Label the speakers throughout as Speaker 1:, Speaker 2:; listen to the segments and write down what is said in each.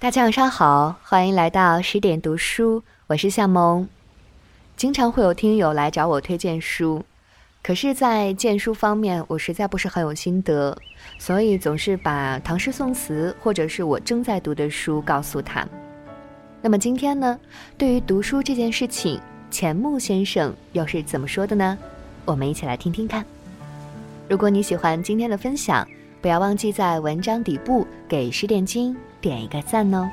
Speaker 1: 大家晚上好，欢迎来到十点读书，我是夏萌。经常会有听友来找我推荐书，可是，在荐书方面，我实在不是很有心得，所以总是把唐诗宋词或者是我正在读的书告诉他。那么今天呢，对于读书这件事情，钱穆先生又是怎么说的呢？我们一起来听听看。如果你喜欢今天的分享，不要忘记在文章底部给十点金点一个赞哦。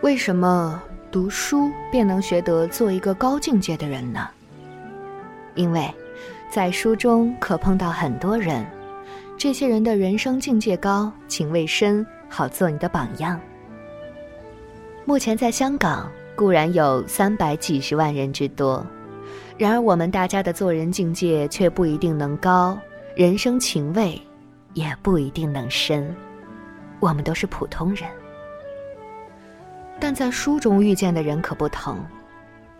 Speaker 1: 为什么读书便能学得做一个高境界的人呢？因为，在书中可碰到很多人，这些人的人生境界高，情味深，好做你的榜样。目前在香港固然有三百几十万人之多，然而我们大家的做人境界却不一定能高，人生情味也不一定能深，我们都是普通人。但在书中遇见的人可不同，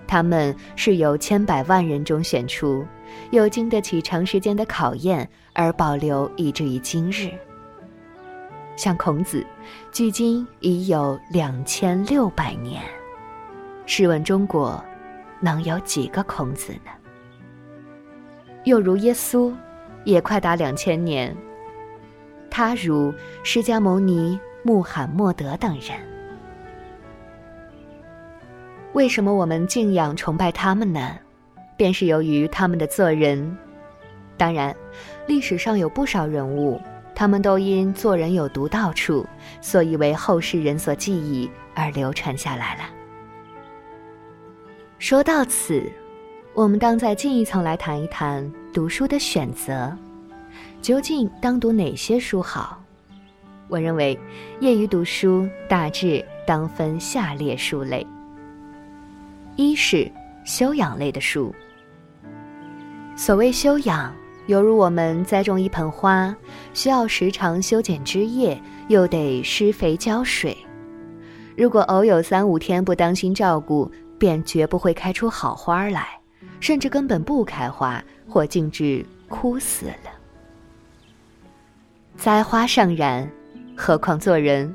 Speaker 1: 他们是由千百万人中选出，又经得起长时间的考验而保留以至于今日。像孔子，距今已有两千六百年，试问中国，能有几个孔子呢？又如耶稣，也快达两千年。他如释迦牟尼、穆罕默德等人。为什么我们敬仰崇拜他们呢？便是由于他们的做人。当然，历史上有不少人物，他们都因做人有独到处，所以为后世人所记忆而流传下来了。说到此，我们当再进一层来谈一谈读书的选择，究竟当读哪些书好？我认为，业余读书大致当分下列书类。一是修养类的书。所谓修养，犹如我们栽种一盆花，需要时常修剪枝叶，又得施肥浇水。如果偶有三五天不当心照顾，便绝不会开出好花来，甚至根本不开花，或径直枯死了。栽花尚然，何况做人，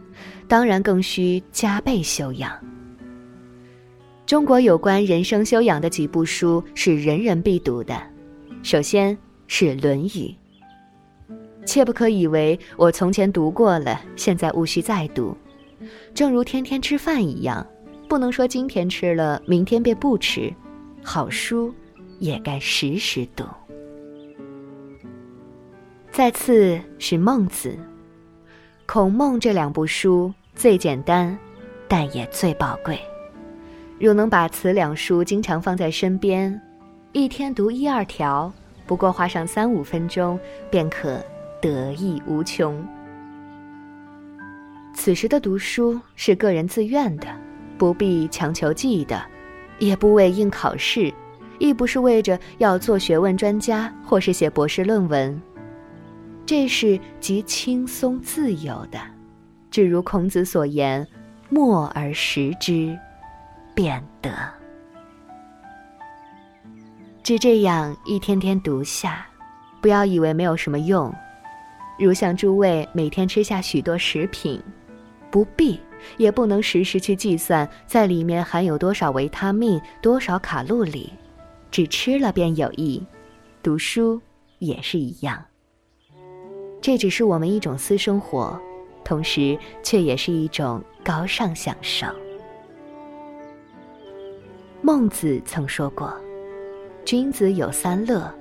Speaker 1: 当然更需加倍修养。中国有关人生修养的几部书是人人必读的，首先是《论语》。切不可以为我从前读过了，现在务须再读。正如天天吃饭一样，不能说今天吃了，明天便不吃。好书也该时时读。再次是《孟子》、《孔孟》这两部书最简单，但也最宝贵。若能把此两书经常放在身边，一天读一二条，不过花上三五分钟，便可得益无穷。此时的读书是个人自愿的，不必强求记的，也不为应考试，亦不是为着要做学问专家或是写博士论文，这是极轻松自由的。正如孔子所言：“默而识之。”变得，只这样一天天读下，不要以为没有什么用。如像诸位每天吃下许多食品，不必也不能时时去计算在里面含有多少维他命、多少卡路里，只吃了便有益。读书也是一样，这只是我们一种私生活，同时却也是一种高尚享受。孟子曾说过：“君子有三乐，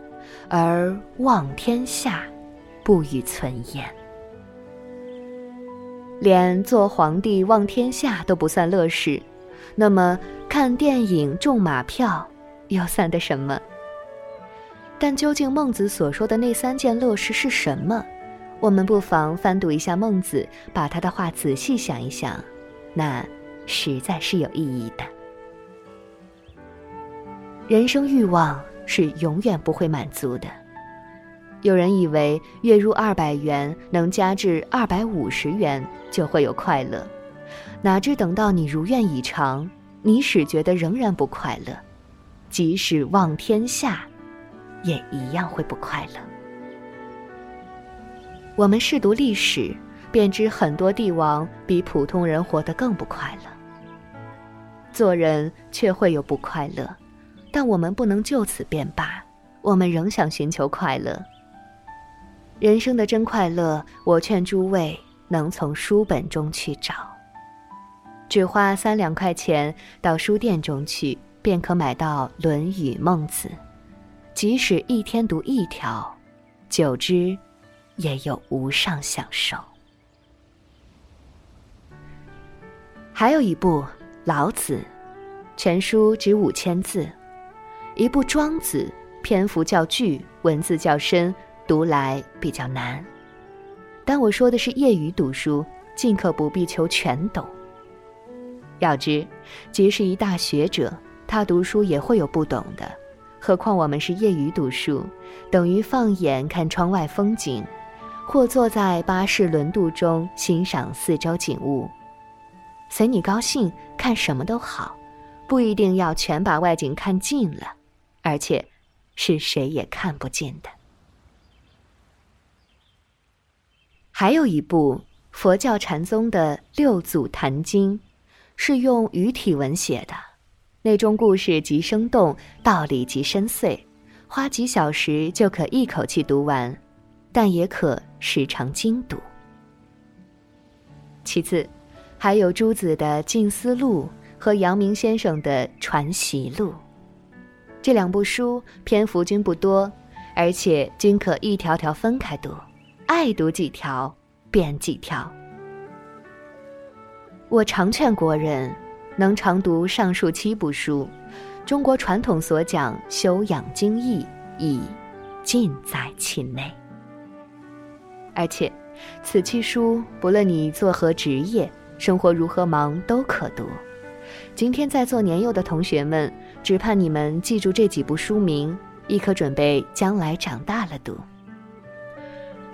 Speaker 1: 而望天下，不与存焉。”连做皇帝望天下都不算乐事，那么看电影、中马票又算得什么？但究竟孟子所说的那三件乐事是什么？我们不妨翻读一下孟子，把他的话仔细想一想，那实在是有意义的。人生欲望是永远不会满足的。有人以为月入二百元能加至二百五十元就会有快乐，哪知等到你如愿以偿，你始觉得仍然不快乐，即使望天下，也一样会不快乐。我们试读历史，便知很多帝王比普通人活得更不快乐。做人却会有不快乐，但我们不能就此便罢，我们仍想寻求快乐。人生的真快乐，我劝诸位能从书本中去找。只花三两块钱到书店中去，便可买到《论语》《孟子》，即使一天读一条，久之，也有无上享受。还有一部《老子》，全书只五千字；一部《庄子》，篇幅较巨，文字较深。读来比较难，但我说的是业余读书，尽可不必求全懂。要知，即使一大学者，他读书也会有不懂的，何况我们是业余读书，等于放眼看窗外风景，或坐在巴士轮渡中欣赏四周景物，随你高兴，看什么都好，不一定要全把外景看尽了，而且，是谁也看不见的。还有一部佛教禅宗的《六祖坛经》，是用语体文写的，内中故事极生动，道理极深邃，花几小时就可一口气读完，但也可时常精读。其次，还有朱子的《静思录》和阳明先生的《传习录》，这两部书篇幅均不多，而且均可一条条分开读。爱读几条，便几条。我常劝国人，能常读上述七部书，中国传统所讲修养精义，已尽在其内。而且，此七书不论你做何职业，生活如何忙，都可读。今天在座年幼的同学们，只盼你们记住这几部书名，亦可准备将来长大了读。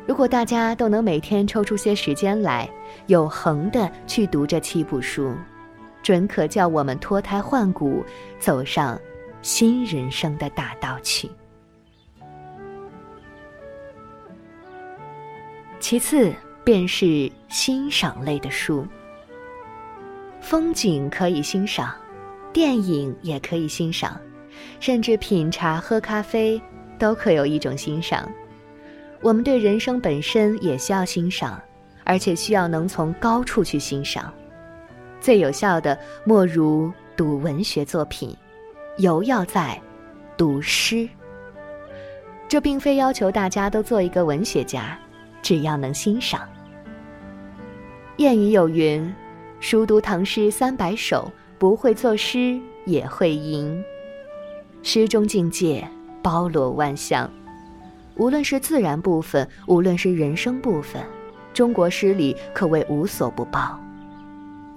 Speaker 1: 如果大家都能每天抽出些时间来，有恒的去读这七部书，准可叫我们脱胎换骨，走上新人生的大道去。其次便是欣赏类的书，风景可以欣赏，电影也可以欣赏，甚至品茶喝咖啡都可有一种欣赏。我们对人生本身也需要欣赏，而且需要能从高处去欣赏。最有效的莫如读文学作品，尤要在读诗。这并非要求大家都做一个文学家，只要能欣赏。谚语有云：“熟读唐诗三百首，不会作诗也会吟。”诗中境界包罗万象。无论是自然部分，无论是人生部分，中国诗里可谓无所不包。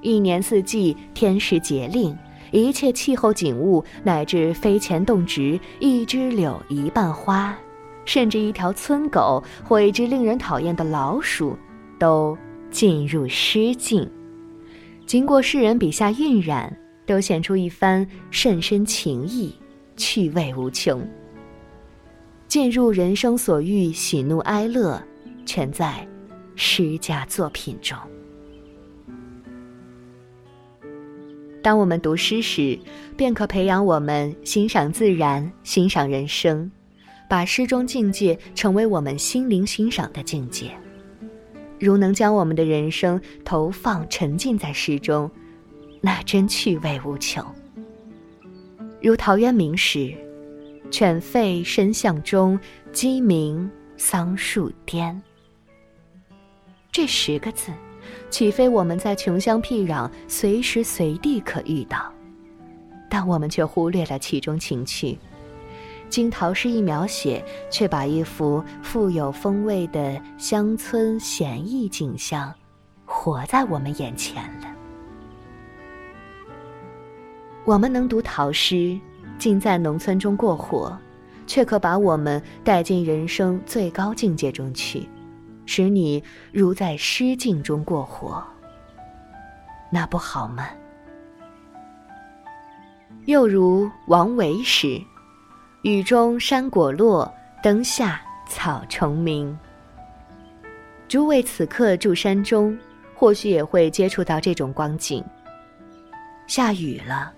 Speaker 1: 一年四季，天时节令，一切气候景物，乃至飞前动植，一枝柳，一瓣花，甚至一条村狗或一只令人讨厌的老鼠，都进入诗境。经过诗人笔下晕染，都显出一番甚深情意，趣味无穷。进入人生所欲，喜怒哀乐，全在诗家作品中。当我们读诗时，便可培养我们欣赏自然、欣赏人生，把诗中境界成为我们心灵欣赏的境界。如能将我们的人生投放、沉浸在诗中，那真趣味无穷。如陶渊明时。犬吠深巷中，鸡鸣桑树颠。这十个字，岂非我们在穷乡僻壤随时随地可遇到？但我们却忽略了其中情趣。经陶诗一描写，却把一幅富有风味的乡村闲逸景象，活在我们眼前了。我们能读陶诗。竟在农村中过活，却可把我们带进人生最高境界中去，使你如在诗境中过活，那不好吗？又如王维时：“雨中山果落，灯下草虫鸣。”诸位此刻住山中，或许也会接触到这种光景。下雨了，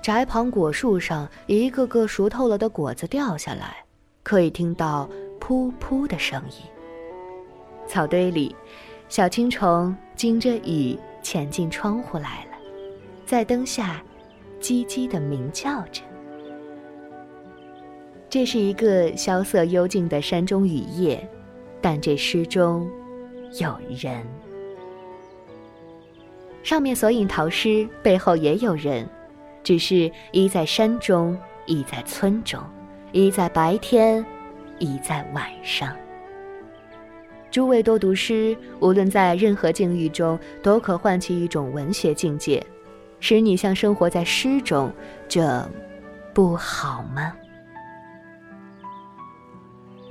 Speaker 1: 宅旁果树上一个个熟透了的果子掉下来，可以听到噗噗的声音。草堆里，小青虫惊着雨潜进窗户来了，在灯下，叽叽的鸣叫着。这是一个萧瑟幽静的山中雨夜，但这诗中有人。上面所引陶诗背后也有人，只是一在山中，一在村中，一在白天，一在晚上。诸位多读诗，无论在任何境遇中，都可唤起一种文学境界，使你像生活在诗中，这不好吗？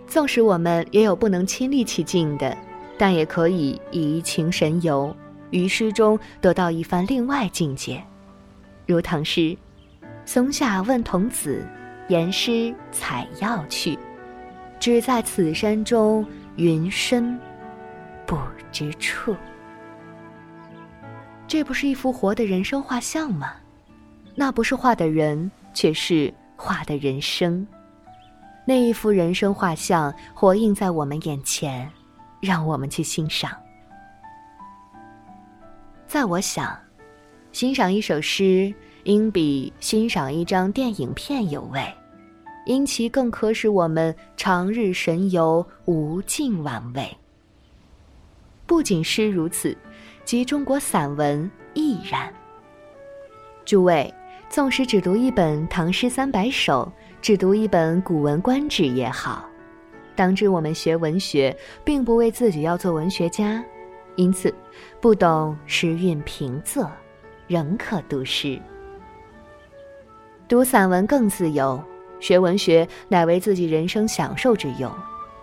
Speaker 1: 纵使我们也有不能亲历其境的，但也可以怡情神游，于诗中得到一番另外境界。如唐诗：“松下问童子，言师采药去。只在此山中，云深不知处。”这不是一幅活的人生画像吗？那不是画的人，却是画的人生。那一幅人生画像活映在我们眼前，让我们去欣赏。在我想，欣赏一首诗，应比欣赏一张电影片有味，因其更可使我们长日神游，无尽玩味。不仅诗如此，即中国散文亦然。诸位，纵使只读一本《唐诗三百首》。只读一本《古文观止》也好，当知我们学文学，并不为自己要做文学家，因此不懂诗韵平仄，仍可读诗。读散文更自由，学文学乃为自己人生享受之用，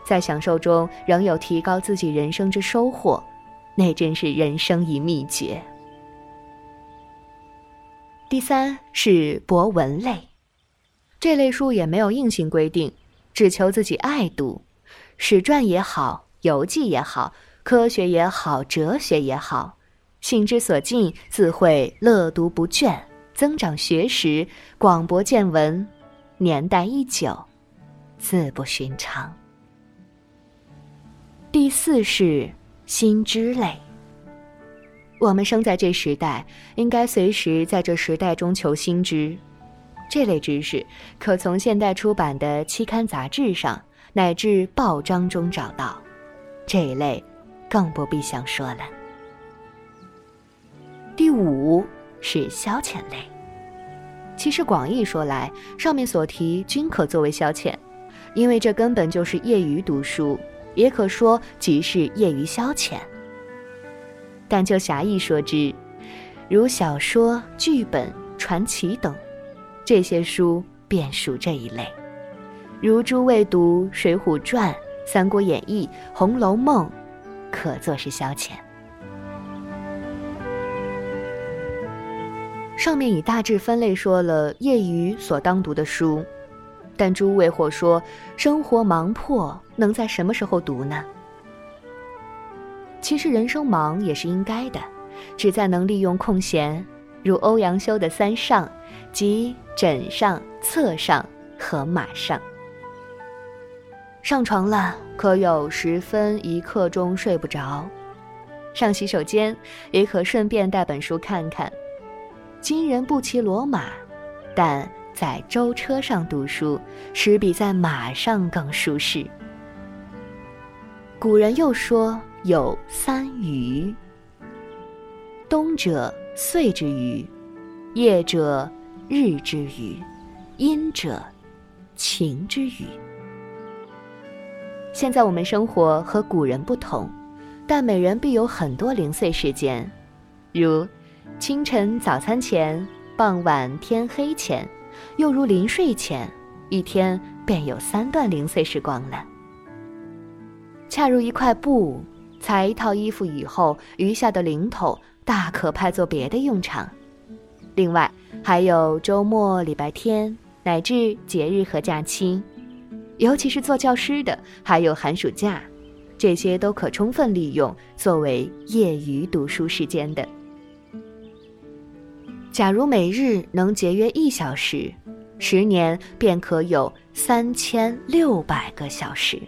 Speaker 1: 在享受中仍有提高自己人生之收获，那真是人生一秘诀。第三是博文类。这类书也没有硬性规定，只求自己爱读，史传也好，游记也好，科学也好，哲学也好，性之所尽，自会乐读不倦，增长学识，广博见闻，年代一久，自不寻常。第四是新知类。我们生在这时代，应该随时在这时代中求新知。这类知识可从现代出版的期刊杂志上乃至报章中找到，这一类更不必想说了。五是消遣类。其实广义说来，上面所提均可作为消遣，因为这根本就是业余读书，也可说即是业余消遣。但就狭义说之，如小说、剧本、传奇等。这些书便属这一类，如诸位读《水浒传》《三国演义》《红楼梦》，可作是消遣。上面已大致分类说了业余所当读的书，但诸位或说生活忙迫，能在什么时候读呢？其实人生忙也是应该的，只在能利用空闲，如欧阳修的三上。即枕上、侧上和马上。上床了，可有十分一刻钟睡不着；上洗手间，也可顺便带本书看看。今人不骑骡马，但在舟车上读书，实比在马上更舒适。古人又说有三余：冬者岁之余，夜者。日之余，阴者，晴之余。现在我们生活和古人不同，但每人必有很多零碎时间，如清晨早餐前、傍晚天黑前，又如临睡前，一天便有三段零碎时光了。恰如一块布，裁一套衣服以后，余下的零头大可派作别的用场。另外，还有周末、礼拜天乃至节日和假期，尤其是做教师的，还有寒暑假，这些都可充分利用作为业余读书时间的。假如每日能节约一小时，十年便可有三千六百个小时。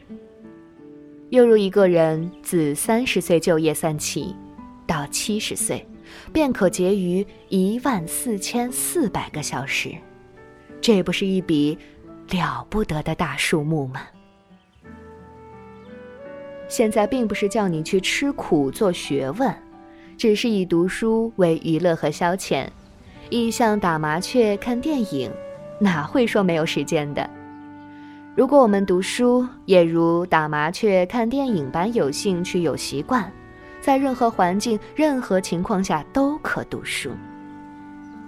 Speaker 1: 又如一个人自三十岁就业算起，到七十岁，便可结余一万四千四百个小时。这不是一笔了不得的大数目吗？现在并不是叫你去吃苦做学问，只是以读书为娱乐和消遣。一像打麻雀、看电影，哪会说没有时间的？如果我们读书也如打麻雀、看电影般有兴趣、有习惯，在任何环境、任何情况下都可读书，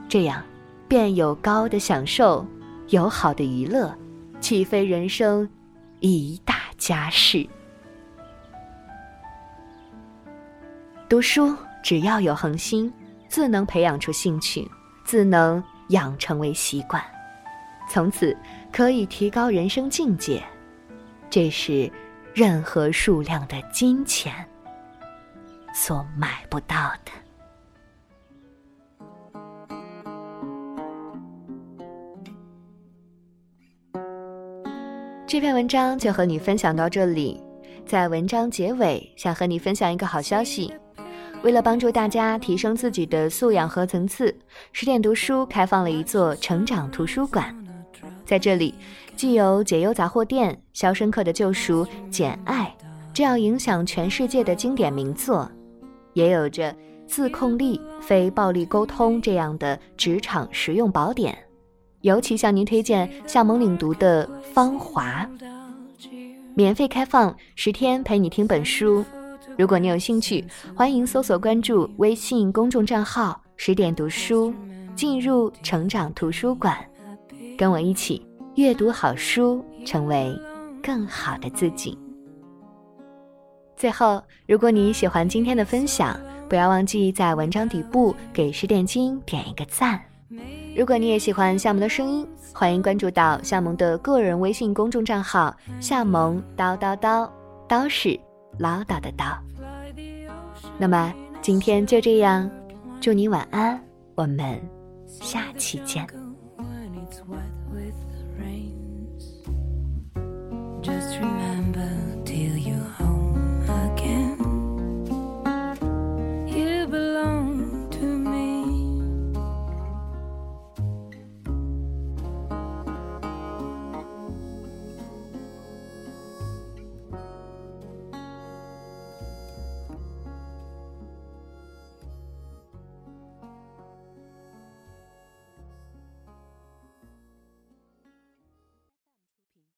Speaker 1: 这样便有高的享受，有好的娱乐，岂非人生一大家事？读书只要有恒心，自能培养出兴趣。自能养成为习惯，从此可以提高人生境界，这是任何数量的金钱所买不到的。这篇文章就和你分享到这里，在文章结尾，想和你分享一个好消息。为了帮助大家提升自己的素养和层次，十点读书开放了一座成长图书馆。在这里，既有《解忧杂货店》《肖申克的救赎》《简爱》这样影响全世界的经典名作，也有着《自控力》《非暴力沟通》这样的职场实用宝典。尤其向您推荐向蒙领读的《芳华》，免费开放十天陪你听本书。如果你有兴趣，欢迎搜索关注微信公众账号“十点读书”，进入成长图书馆，跟我一起阅读好书，成为更好的自己。最后，如果你喜欢今天的分享，不要忘记在文章底部给十点金点一个赞。如果你也喜欢夏萌的声音，欢迎关注到夏萌的个人微信公众账号“夏萌叨叨叨”，叨是唠叨的叨。那么今天就这样祝你晚安我们下期见。Just remember